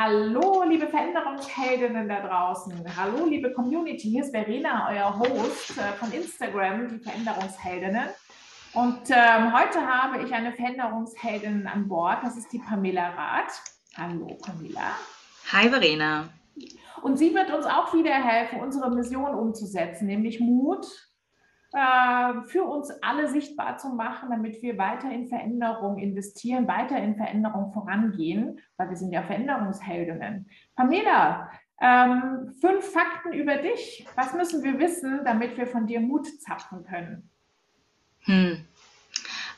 Hallo, liebe Veränderungsheldinnen da draußen. Hallo, liebe Community. Hier ist Verena, euer Host äh, von Instagram, die Veränderungsheldinnen. Und ähm, heute habe ich eine Veränderungsheldin an Bord. Das ist die Pamela Rath. Hallo, Pamela. Hi, Verena. Und sie wird uns auch wieder helfen, unsere Mission umzusetzen, nämlich Mut, für uns alle sichtbar zu machen, damit wir weiter in Veränderung investieren, weiter in Veränderung vorangehen, weil wir sind ja Veränderungsheldinnen. Pamela, ähm, fünf Fakten über dich. Was müssen wir wissen, damit wir von dir Mut zapfen können? Hm.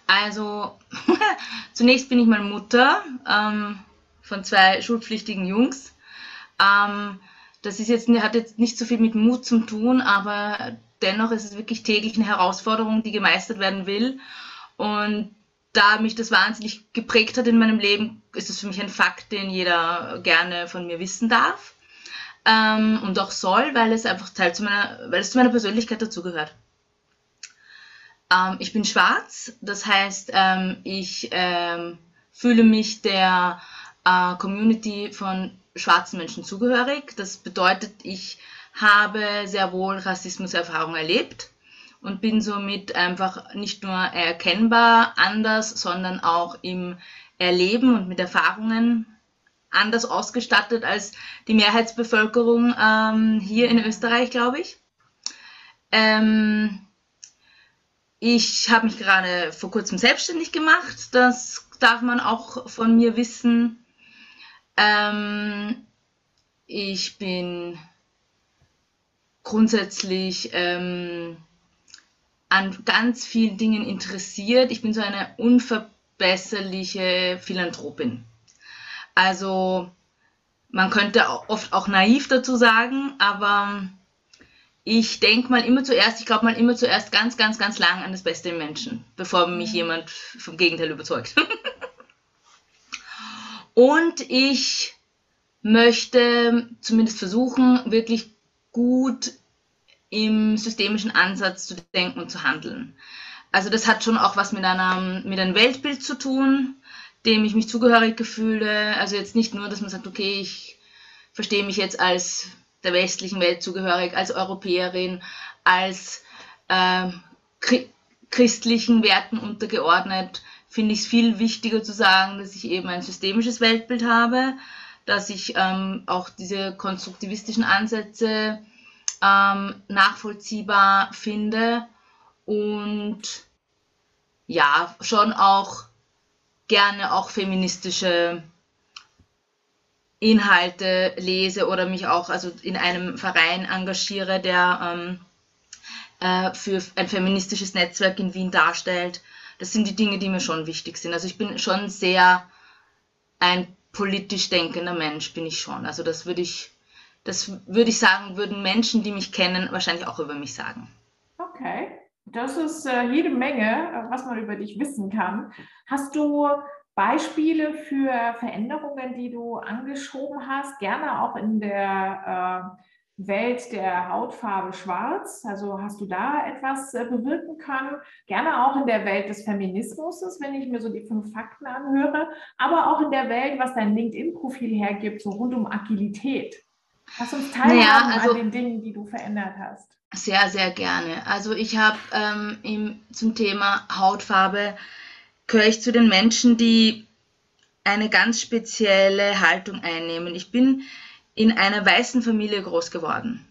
Also, zunächst bin ich mal Mutter ähm, von zwei schulpflichtigen Jungs. Ähm, das ist jetzt, hat jetzt nicht so viel mit Mut zu tun, aber dennoch ist es wirklich täglich eine Herausforderung, die gemeistert werden will. Und da mich das wahnsinnig geprägt hat in meinem Leben, ist es für mich ein Fakt, den jeder gerne von mir wissen darf. Ähm, und auch soll, weil es einfach Teil zu meiner, weil es zu meiner Persönlichkeit dazugehört. Ähm, ich bin schwarz, das heißt, ähm, ich ähm, fühle mich der äh, Community von schwarzen Menschen zugehörig. Das bedeutet, ich habe sehr wohl Rassismuserfahrung erlebt und bin somit einfach nicht nur erkennbar anders, sondern auch im Erleben und mit Erfahrungen anders ausgestattet als die Mehrheitsbevölkerung ähm, hier in Österreich, glaube ich. Ähm, ich habe mich gerade vor kurzem selbstständig gemacht. Das darf man auch von mir wissen. Ähm, ich bin grundsätzlich ähm, an ganz vielen Dingen interessiert. Ich bin so eine unverbesserliche Philanthropin. Also man könnte oft auch naiv dazu sagen, aber ich denke mal immer zuerst, ich glaube mal immer zuerst ganz, ganz, ganz lang an das Beste im Menschen, bevor mich jemand vom Gegenteil überzeugt. Und ich möchte zumindest versuchen, wirklich gut im systemischen Ansatz zu denken und zu handeln. Also das hat schon auch was mit, einer, mit einem Weltbild zu tun, dem ich mich zugehörig gefühle. Also jetzt nicht nur, dass man sagt, okay, ich verstehe mich jetzt als der westlichen Welt zugehörig, als Europäerin, als äh, christlichen Werten untergeordnet, finde ich es viel wichtiger zu sagen, dass ich eben ein systemisches Weltbild habe, dass ich ähm, auch diese konstruktivistischen Ansätze ähm, nachvollziehbar finde und ja, schon auch gerne auch feministische Inhalte lese oder mich auch also in einem Verein engagiere, der ähm, äh, für ein feministisches Netzwerk in Wien darstellt. Das sind die Dinge, die mir schon wichtig sind. Also ich bin schon sehr ein politisch denkender Mensch, bin ich schon. Also das würde ich das würde ich sagen, würden Menschen, die mich kennen, wahrscheinlich auch über mich sagen. Okay, das ist äh, jede Menge, äh, was man über dich wissen kann. Hast du Beispiele für Veränderungen, die du angeschoben hast, gerne auch in der äh, Welt der Hautfarbe schwarz? Also hast du da etwas äh, bewirken können? Gerne auch in der Welt des Feminismus, wenn ich mir so die fünf Fakten anhöre, aber auch in der Welt, was dein LinkedIn-Profil hergibt, so rund um Agilität. Lass uns teilhaben naja, also, an den Dingen, die du verändert hast. Sehr, sehr gerne. Also ich habe ähm, zum Thema Hautfarbe, gehöre ich zu den Menschen, die eine ganz spezielle Haltung einnehmen. Ich bin in einer weißen Familie groß geworden.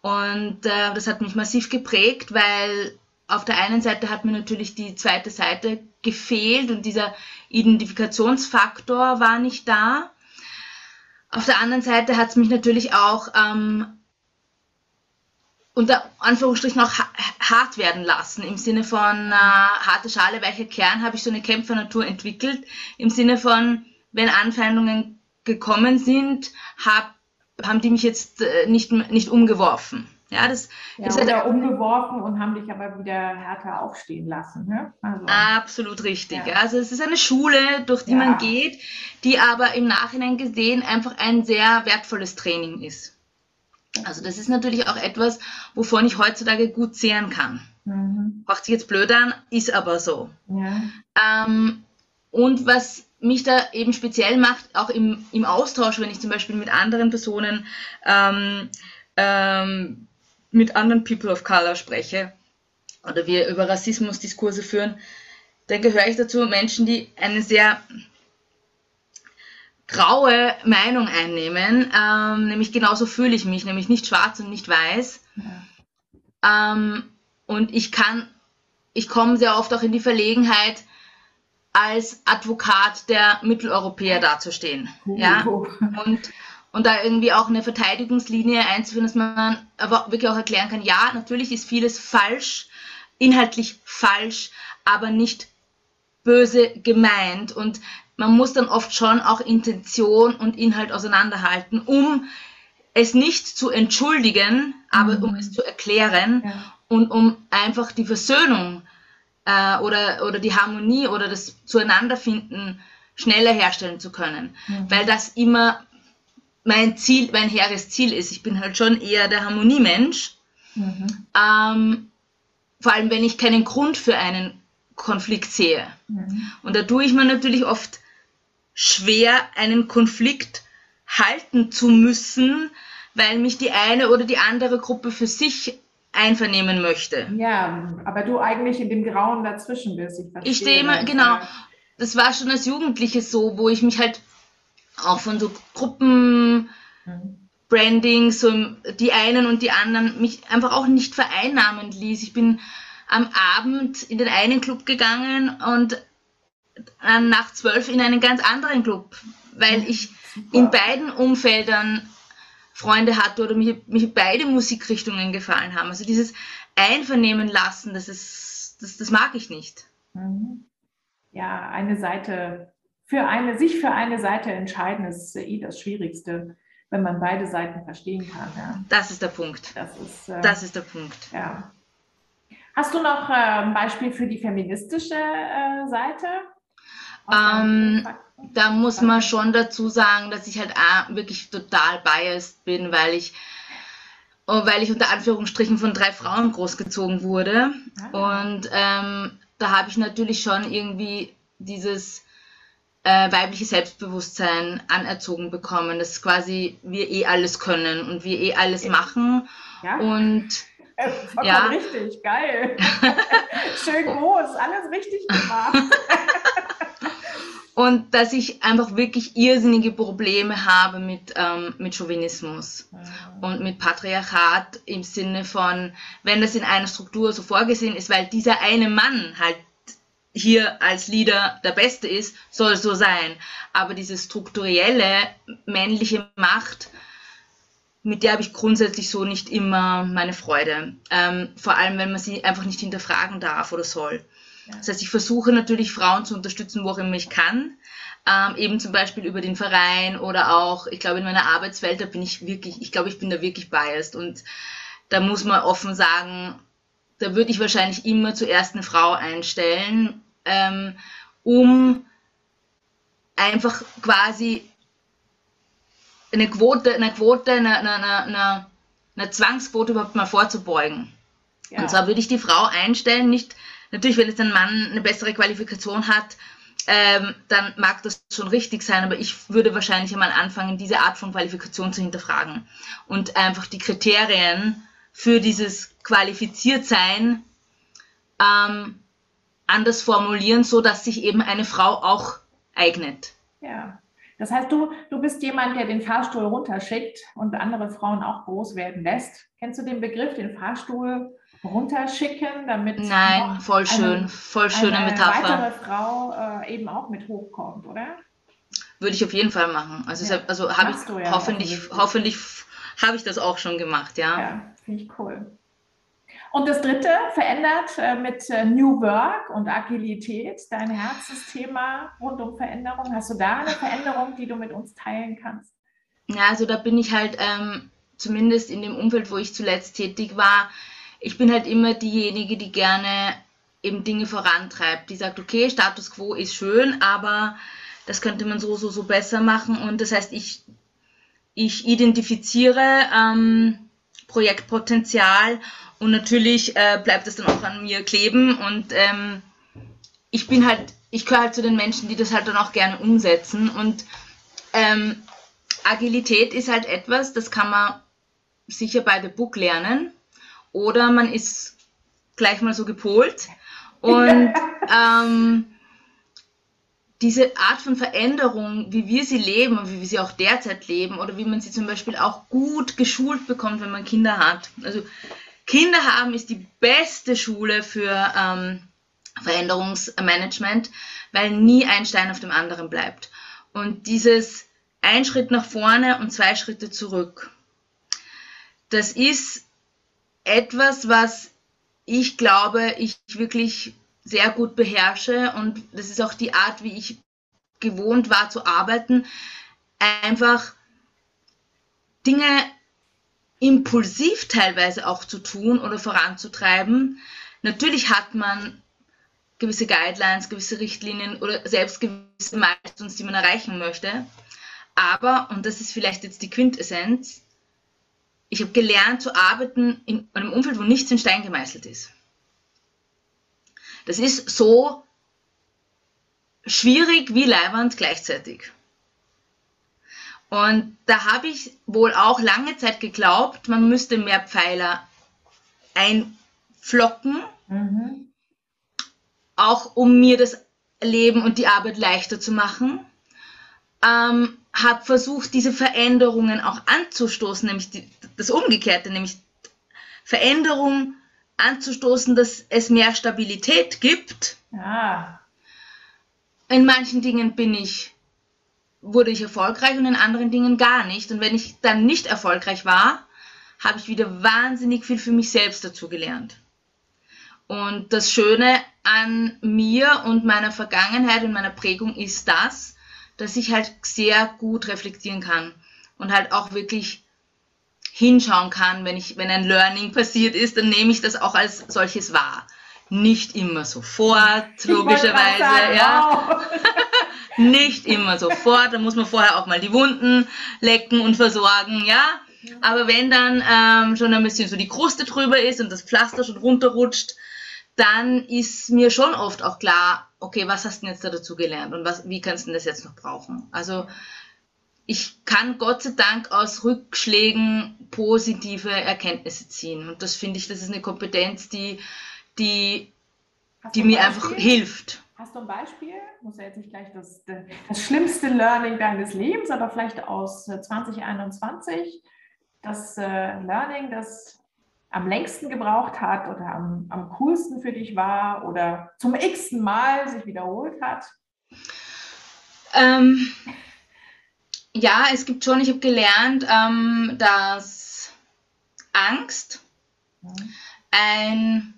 Und äh, das hat mich massiv geprägt, weil auf der einen Seite hat mir natürlich die zweite Seite gefehlt und dieser Identifikationsfaktor war nicht da. Auf der anderen Seite hat es mich natürlich auch ähm, unter Anführungsstrichen auch hart werden lassen. Im Sinne von äh, harte Schale, weicher Kern habe ich so eine Kämpfernatur entwickelt. Im Sinne von, wenn Anfeindungen gekommen sind, hab, haben die mich jetzt äh, nicht, nicht umgeworfen. Ja, das ja, ist oder halt, umgeworfen und haben dich aber wieder härter aufstehen lassen. Ne? Also, absolut richtig. Ja. Also es ist eine Schule, durch die ja. man geht, die aber im Nachhinein gesehen einfach ein sehr wertvolles Training ist. Also das ist natürlich auch etwas, wovon ich heutzutage gut zehren kann. Mhm. Macht sich jetzt blöd an, ist aber so. Ja. Ähm, und was mich da eben speziell macht, auch im, im Austausch, wenn ich zum Beispiel mit anderen Personen, ähm, ähm, mit anderen People of Color spreche oder wir über Rassismusdiskurse führen, dann gehöre ich dazu Menschen, die eine sehr graue Meinung einnehmen, ähm, nämlich genauso fühle ich mich, nämlich nicht schwarz und nicht weiß. Ja. Ähm, und ich kann, ich komme sehr oft auch in die Verlegenheit, als Advokat der Mitteleuropäer dazustehen. Uh. Ja? Und, und da irgendwie auch eine Verteidigungslinie einzuführen, dass man aber wirklich auch erklären kann, ja, natürlich ist vieles falsch, inhaltlich falsch, aber nicht böse gemeint. Und man muss dann oft schon auch Intention und Inhalt auseinanderhalten, um es nicht zu entschuldigen, aber mhm. um es zu erklären ja. und um einfach die Versöhnung äh, oder, oder die Harmonie oder das Zueinanderfinden schneller herstellen zu können. Mhm. Weil das immer mein Ziel, mein hehres Ziel ist. Ich bin halt schon eher der Harmoniemensch. Mhm. Ähm, vor allem, wenn ich keinen Grund für einen Konflikt sehe. Mhm. Und da tue ich mir natürlich oft schwer, einen Konflikt halten zu müssen, weil mich die eine oder die andere Gruppe für sich einvernehmen möchte. Ja, aber du eigentlich in dem Grauen dazwischen bist. Ich, ich stehe immer, genau. Das war schon als Jugendliche so, wo ich mich halt auch von so Gruppen Branding, so die einen und die anderen, mich einfach auch nicht vereinnahmen ließ. Ich bin am Abend in den einen Club gegangen und nach zwölf in einen ganz anderen Club, weil ich Super. in beiden Umfeldern Freunde hatte oder mir, mir beide Musikrichtungen gefallen haben. Also dieses Einvernehmen lassen, das ist, das, das mag ich nicht. Mhm. Ja, eine Seite, für eine, sich für eine Seite entscheiden, ist eh das Schwierigste, wenn man beide Seiten verstehen kann. Ja. Das ist der Punkt. Das ist, äh, das ist der Punkt. Ja. Hast du noch äh, ein Beispiel für die feministische äh, Seite? Ähm, da muss man schon dazu sagen, dass ich halt wirklich total biased bin, weil ich, oh, weil ich unter Anführungsstrichen von drei Frauen großgezogen wurde. Ah. Und ähm, da habe ich natürlich schon irgendwie dieses äh, weibliche Selbstbewusstsein anerzogen bekommen, dass quasi wir eh alles können und wir eh alles machen. Ja. Und äh, ja. richtig, geil. Schön groß, alles richtig gemacht. und dass ich einfach wirklich irrsinnige Probleme habe mit, ähm, mit Chauvinismus mhm. und mit Patriarchat im Sinne von, wenn das in einer Struktur so vorgesehen ist, weil dieser eine Mann halt hier als Leader der Beste ist, soll so sein. Aber diese strukturelle männliche Macht, mit der habe ich grundsätzlich so nicht immer meine Freude. Ähm, vor allem, wenn man sie einfach nicht hinterfragen darf oder soll. Das heißt, ich versuche natürlich Frauen zu unterstützen, wo auch immer ich kann. Ähm, eben zum Beispiel über den Verein oder auch, ich glaube, in meiner Arbeitswelt, da bin ich wirklich, ich glaube, ich bin da wirklich biased und da muss man offen sagen, da würde ich wahrscheinlich immer zuerst eine Frau einstellen, ähm, um einfach quasi eine Quote, eine Quote, eine, eine, eine, eine Zwangsquote überhaupt mal vorzubeugen. Ja. Und zwar würde ich die Frau einstellen, nicht Natürlich, wenn jetzt ein Mann eine bessere Qualifikation hat, ähm, dann mag das schon richtig sein, aber ich würde wahrscheinlich einmal anfangen, diese Art von Qualifikation zu hinterfragen und einfach die Kriterien für dieses Qualifiziertsein ähm, anders formulieren, so dass sich eben eine Frau auch eignet. Ja. Das heißt, du, du bist jemand, der den Fahrstuhl runterschickt und andere Frauen auch groß werden lässt. Kennst du den Begriff, den Fahrstuhl runterschicken, damit Nein, voll schön, eine, voll schöne eine Metapher. weitere Frau äh, eben auch mit hochkommt, oder? Würde ich auf jeden Fall machen. Also, ja. also habe ich ja hoffentlich, hoffentlich habe ich das auch schon gemacht, ja. Ja, finde ich cool. Und das dritte, verändert äh, mit äh, New Work und Agilität, dein Herzensthema rund um Veränderung. Hast du da eine Veränderung, die du mit uns teilen kannst? Ja, also da bin ich halt ähm, zumindest in dem Umfeld, wo ich zuletzt tätig war, ich bin halt immer diejenige, die gerne eben Dinge vorantreibt, die sagt, okay, Status quo ist schön, aber das könnte man so, so, so besser machen. Und das heißt, ich, ich identifiziere ähm, Projektpotenzial und natürlich äh, bleibt es dann auch an mir kleben. Und ähm, ich bin halt ich gehöre halt zu den Menschen, die das halt dann auch gerne umsetzen. Und ähm, Agilität ist halt etwas, das kann man sicher bei The Book lernen. Oder man ist gleich mal so gepolt. Und ähm, diese Art von Veränderung, wie wir sie leben und wie wir sie auch derzeit leben oder wie man sie zum Beispiel auch gut geschult bekommt, wenn man Kinder hat. Also Kinder haben ist die beste Schule für ähm, Veränderungsmanagement, weil nie ein Stein auf dem anderen bleibt. Und dieses ein Schritt nach vorne und zwei Schritte zurück, das ist etwas, was ich glaube, ich wirklich sehr gut beherrsche und das ist auch die Art, wie ich gewohnt war zu arbeiten, einfach Dinge impulsiv teilweise auch zu tun oder voranzutreiben. Natürlich hat man gewisse Guidelines, gewisse Richtlinien oder selbst gewisse Milestones, die man erreichen möchte. Aber, und das ist vielleicht jetzt die Quintessenz, ich habe gelernt zu arbeiten in einem Umfeld, wo nichts in Stein gemeißelt ist. Das ist so schwierig wie leiwand gleichzeitig. Und da habe ich wohl auch lange Zeit geglaubt, man müsste mehr Pfeiler einflocken, mhm. auch um mir das Leben und die Arbeit leichter zu machen. Ähm, habe versucht, diese Veränderungen auch anzustoßen, nämlich die, das Umgekehrte, nämlich Veränderung anzustoßen, dass es mehr Stabilität gibt. Ja. In manchen Dingen bin ich, wurde ich erfolgreich und in anderen Dingen gar nicht. Und wenn ich dann nicht erfolgreich war, habe ich wieder wahnsinnig viel für mich selbst dazu gelernt. Und das Schöne an mir und meiner Vergangenheit und meiner Prägung ist das, dass ich halt sehr gut reflektieren kann und halt auch wirklich hinschauen kann, wenn ich, wenn ein Learning passiert ist, dann nehme ich das auch als solches wahr. Nicht immer sofort, logischerweise, sagen, ja. Wow. Nicht immer sofort, da muss man vorher auch mal die Wunden lecken und versorgen, ja. Aber wenn dann ähm, schon ein bisschen so die Kruste drüber ist und das Pflaster schon runterrutscht, dann ist mir schon oft auch klar, okay, was hast du denn jetzt da dazu gelernt und was, wie kannst du das jetzt noch brauchen? Also ich kann Gott sei Dank aus Rückschlägen positive Erkenntnisse ziehen. Und das finde ich, das ist eine Kompetenz, die, die, die mir einfach hilft. Hast du ein Beispiel? Muss ja jetzt nicht gleich das, das schlimmste Learning deines Lebens, aber vielleicht aus 2021 äh, das äh, Learning, das am längsten gebraucht hat oder am, am coolsten für dich war oder zum x-ten Mal sich wiederholt hat? Ähm, ja, es gibt schon, ich habe gelernt, ähm, dass Angst ein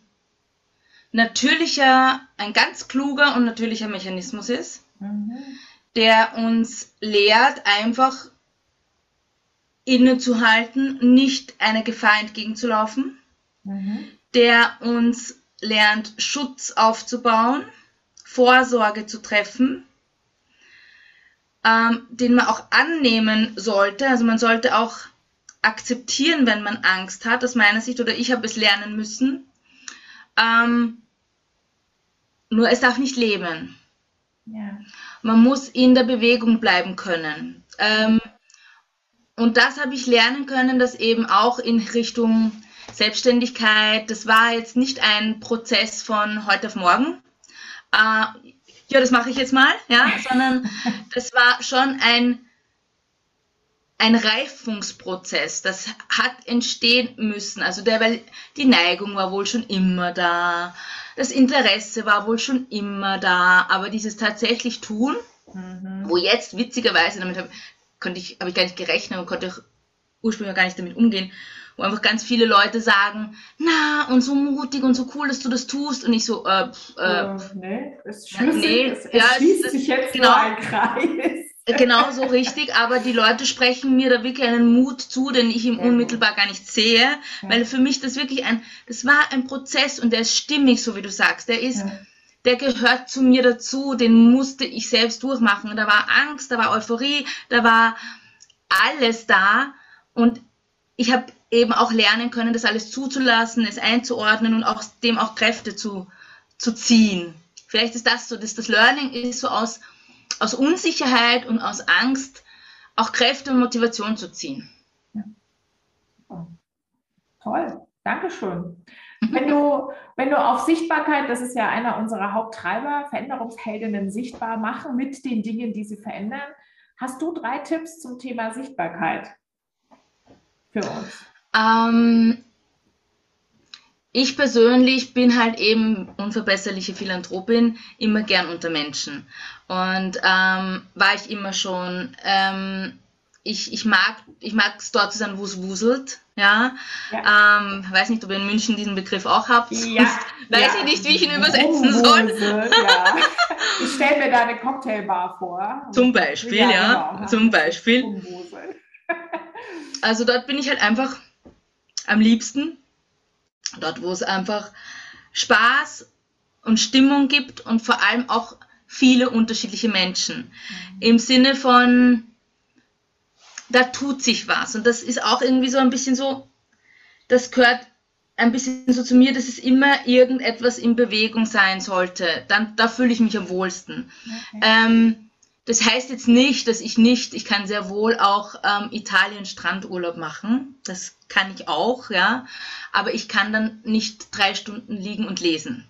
natürlicher, ein ganz kluger und natürlicher Mechanismus ist, mhm. der uns lehrt, einfach innezuhalten, nicht einer Gefahr entgegenzulaufen, mhm. der uns lernt, Schutz aufzubauen, Vorsorge zu treffen ähm, den man auch annehmen sollte. Also man sollte auch akzeptieren, wenn man Angst hat, aus meiner Sicht, oder ich habe es lernen müssen. Ähm, nur es darf nicht leben. Ja. Man muss in der Bewegung bleiben können. Ähm, und das habe ich lernen können, dass eben auch in Richtung Selbstständigkeit, das war jetzt nicht ein Prozess von heute auf morgen. Äh, ja, das mache ich jetzt mal, ja, sondern das war schon ein, ein Reifungsprozess, das hat entstehen müssen. Also der, weil die Neigung war wohl schon immer da, das Interesse war wohl schon immer da, aber dieses tatsächlich tun, mhm. wo jetzt witzigerweise, damit habe ich, ich, hab ich gar nicht gerechnet und konnte ursprünglich gar nicht damit umgehen, wo einfach ganz viele Leute sagen, na, und so mutig und so cool, dass du das tust. Und ich so, äh, äh, uh, nee, es, schlüssig, nee, es, es ja, schließt es, sich jetzt genau, nur ein Kreis. Genau so richtig, aber die Leute sprechen mir da wirklich einen Mut zu, den ich ihm unmittelbar gar nicht sehe, weil für mich das wirklich ein, das war ein Prozess und der ist stimmig, so wie du sagst. Der ist, der gehört zu mir dazu, den musste ich selbst durchmachen. Da war Angst, da war Euphorie, da war alles da. Und ich habe eben auch lernen können, das alles zuzulassen, es einzuordnen und auch dem auch Kräfte zu, zu ziehen. vielleicht ist das so, dass das Learning ist so aus, aus Unsicherheit und aus Angst auch Kräfte und Motivation zu ziehen. Ja. Oh. Toll, Dankeschön. Wenn du, wenn du auf Sichtbarkeit, das ist ja einer unserer Haupttreiber, Veränderungsheldinnen sichtbar machen mit den Dingen, die sie verändern, hast du drei Tipps zum Thema Sichtbarkeit für uns? Ähm, ich persönlich bin halt eben unverbesserliche Philanthropin, immer gern unter Menschen. Und ähm, war ich immer schon. Ähm, ich, ich mag ich es dort zu sein, wo es wuselt. Ja. ja. Ähm, weiß nicht, ob ihr in München diesen Begriff auch habt. Ja. weiß ja. ich nicht, wie ich ihn übersetzen soll. Ja. Ich stelle mir da eine Cocktailbar vor. Zum Beispiel, ja. ja. Genau. Zum Beispiel. Also dort bin ich halt einfach am liebsten. Dort, wo es einfach Spaß und Stimmung gibt und vor allem auch viele unterschiedliche Menschen. Mhm. Im Sinne von, da tut sich was. Und das ist auch irgendwie so ein bisschen so, das gehört ein bisschen so zu mir, dass es immer irgendetwas in Bewegung sein sollte. Dann, da fühle ich mich am wohlsten. Okay. Ähm, das heißt jetzt nicht, dass ich nicht, ich kann sehr wohl auch ähm, Italien Strandurlaub machen. Das kann ich auch, ja. Aber ich kann dann nicht drei Stunden liegen und lesen.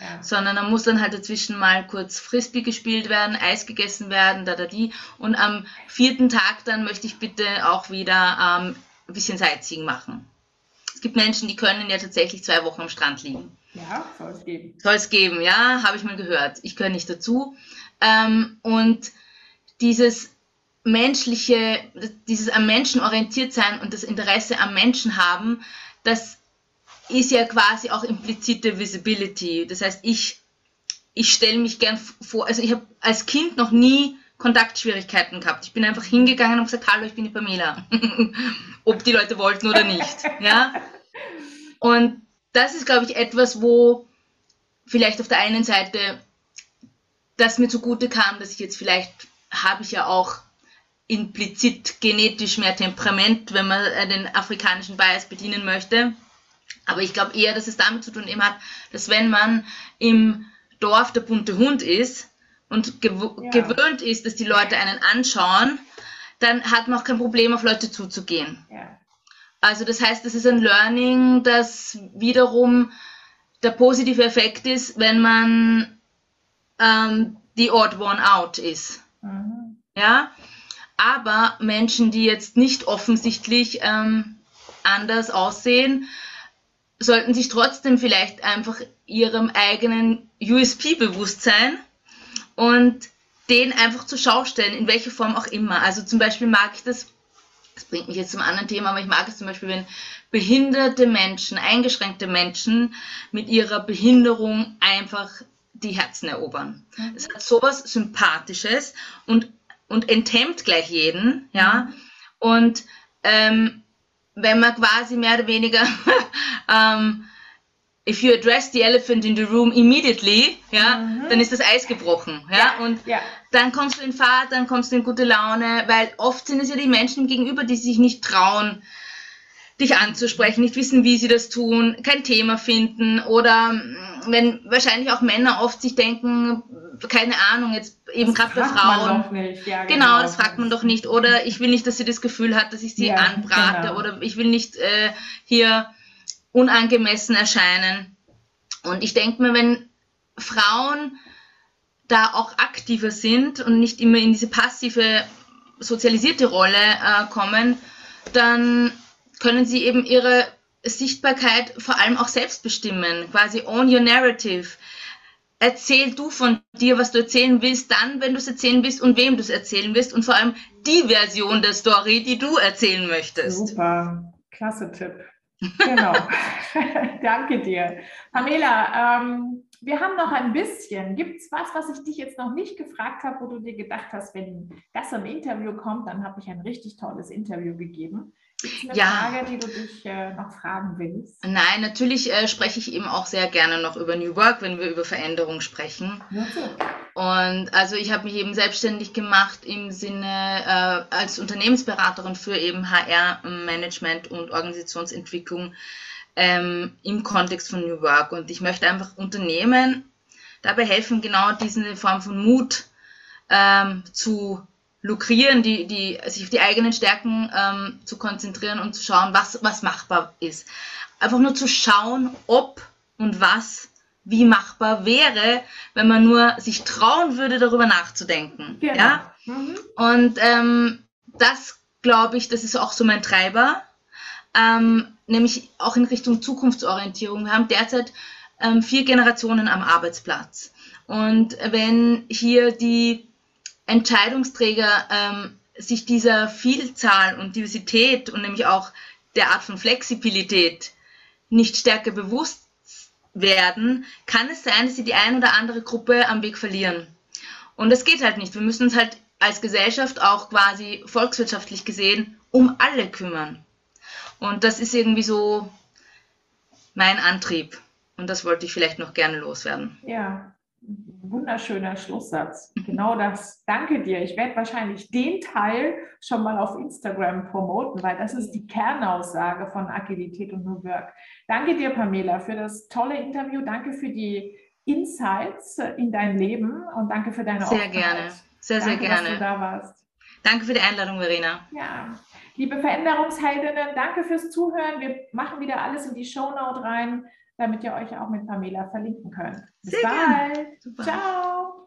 Ja. Sondern da muss dann halt dazwischen mal kurz Frisbee gespielt werden, Eis gegessen werden, da, da, die. Und am vierten Tag dann möchte ich bitte auch wieder ähm, ein bisschen Sightseeing machen. Es gibt Menschen, die können ja tatsächlich zwei Wochen am Strand liegen. Ja, soll es geben. Soll es geben, ja, habe ich mal gehört. Ich gehöre nicht dazu. Ähm, und dieses menschliche, dieses am Menschen orientiert sein und das Interesse am Menschen haben, das ist ja quasi auch implizite Visibility. Das heißt, ich, ich stelle mich gern vor, also ich habe als Kind noch nie Kontaktschwierigkeiten gehabt. Ich bin einfach hingegangen und gesagt, hallo, ich bin die Pamela. Ob die Leute wollten oder nicht. Ja? Und das ist, glaube ich, etwas, wo vielleicht auf der einen Seite das mir zugute kam, dass ich jetzt vielleicht habe ich ja auch implizit genetisch mehr Temperament, wenn man den afrikanischen Bias bedienen möchte. Aber ich glaube eher, dass es damit zu tun eben hat, dass wenn man im Dorf der bunte Hund ist und gew ja. gewöhnt ist, dass die Leute einen anschauen, dann hat man auch kein Problem, auf Leute zuzugehen. Ja. Also das heißt, das ist ein Learning, das wiederum der positive Effekt ist, wenn man ähm, die odd one out ist. Mhm. Ja, aber Menschen, die jetzt nicht offensichtlich ähm, anders aussehen, sollten sich trotzdem vielleicht einfach ihrem eigenen USP bewusst sein und den einfach zur Schau stellen, in welcher Form auch immer. Also zum Beispiel mag ich das, das bringt mich jetzt zum anderen Thema, aber ich mag es zum Beispiel, wenn behinderte Menschen, eingeschränkte Menschen mit ihrer Behinderung einfach die Herzen erobern. Mhm. Es hat sowas Sympathisches und, und enthemmt gleich jeden, ja. Und ähm, wenn man quasi mehr oder weniger ähm, if you address the elephant in the room immediately, ja, mhm. dann ist das Eis gebrochen, ja, ja und ja. dann kommst du in Fahrt, dann kommst du in gute Laune, weil oft sind es ja die Menschen gegenüber, die sich nicht trauen, dich anzusprechen, nicht wissen, wie sie das tun, kein Thema finden oder mm, wenn wahrscheinlich auch Männer oft sich denken, keine Ahnung, jetzt eben gerade bei Frauen. Ja, genau, genau, das fragt man doch nicht. Oder ich will nicht, dass sie das Gefühl hat, dass ich sie ja, anbrate genau. oder ich will nicht äh, hier unangemessen erscheinen. Und ich denke mir, wenn Frauen da auch aktiver sind und nicht immer in diese passive sozialisierte Rolle äh, kommen, dann können sie eben ihre Sichtbarkeit vor allem auch selbst bestimmen, quasi own your narrative. Erzähl du von dir, was du erzählen willst, dann, wenn du es erzählen willst und wem du es erzählen willst und vor allem die Version der Story, die du erzählen möchtest. Super, klasse Tipp. Genau. Danke dir. Pamela, ähm, wir haben noch ein bisschen. Gibt es was, was ich dich jetzt noch nicht gefragt habe, wo du dir gedacht hast, wenn das im Interview kommt, dann habe ich ein richtig tolles Interview gegeben? Eine ja. Frage, die du dich äh, noch fragen willst? Nein, natürlich äh, spreche ich eben auch sehr gerne noch über New Work, wenn wir über Veränderung sprechen. Okay. Und also ich habe mich eben selbstständig gemacht im Sinne äh, als Unternehmensberaterin für eben HR-Management und Organisationsentwicklung ähm, im Kontext von New Work. Und ich möchte einfach Unternehmen dabei helfen, genau diese Form von Mut ähm, zu lukrieren, die, die, sich auf die eigenen Stärken ähm, zu konzentrieren und zu schauen, was, was machbar ist. Einfach nur zu schauen, ob und was wie machbar wäre, wenn man nur sich trauen würde, darüber nachzudenken. Genau. Ja? Mhm. Und ähm, das glaube ich, das ist auch so mein Treiber, ähm, nämlich auch in Richtung Zukunftsorientierung. Wir haben derzeit ähm, vier Generationen am Arbeitsplatz. Und wenn hier die Entscheidungsträger ähm, sich dieser Vielzahl und Diversität und nämlich auch der Art von Flexibilität nicht stärker bewusst werden, kann es sein, dass sie die ein oder andere Gruppe am Weg verlieren. Und das geht halt nicht. Wir müssen uns halt als Gesellschaft auch quasi volkswirtschaftlich gesehen um alle kümmern. Und das ist irgendwie so mein Antrieb. Und das wollte ich vielleicht noch gerne loswerden. Ja, wunderschöner Schlusssatz. Genau das. Danke dir. Ich werde wahrscheinlich den Teil schon mal auf Instagram promoten, weil das ist die Kernaussage von Agilität und New Work. Danke dir, Pamela, für das tolle Interview. Danke für die Insights in dein Leben und danke für deine Sehr Offenheit. gerne. Sehr, danke, sehr gerne. Dass du da warst. Danke für die Einladung, Verena. Ja. Liebe Veränderungsheldinnen, danke fürs Zuhören. Wir machen wieder alles in die Shownote rein damit ihr euch auch mit Pamela verlinken könnt. Bis Sehr bald. Ciao.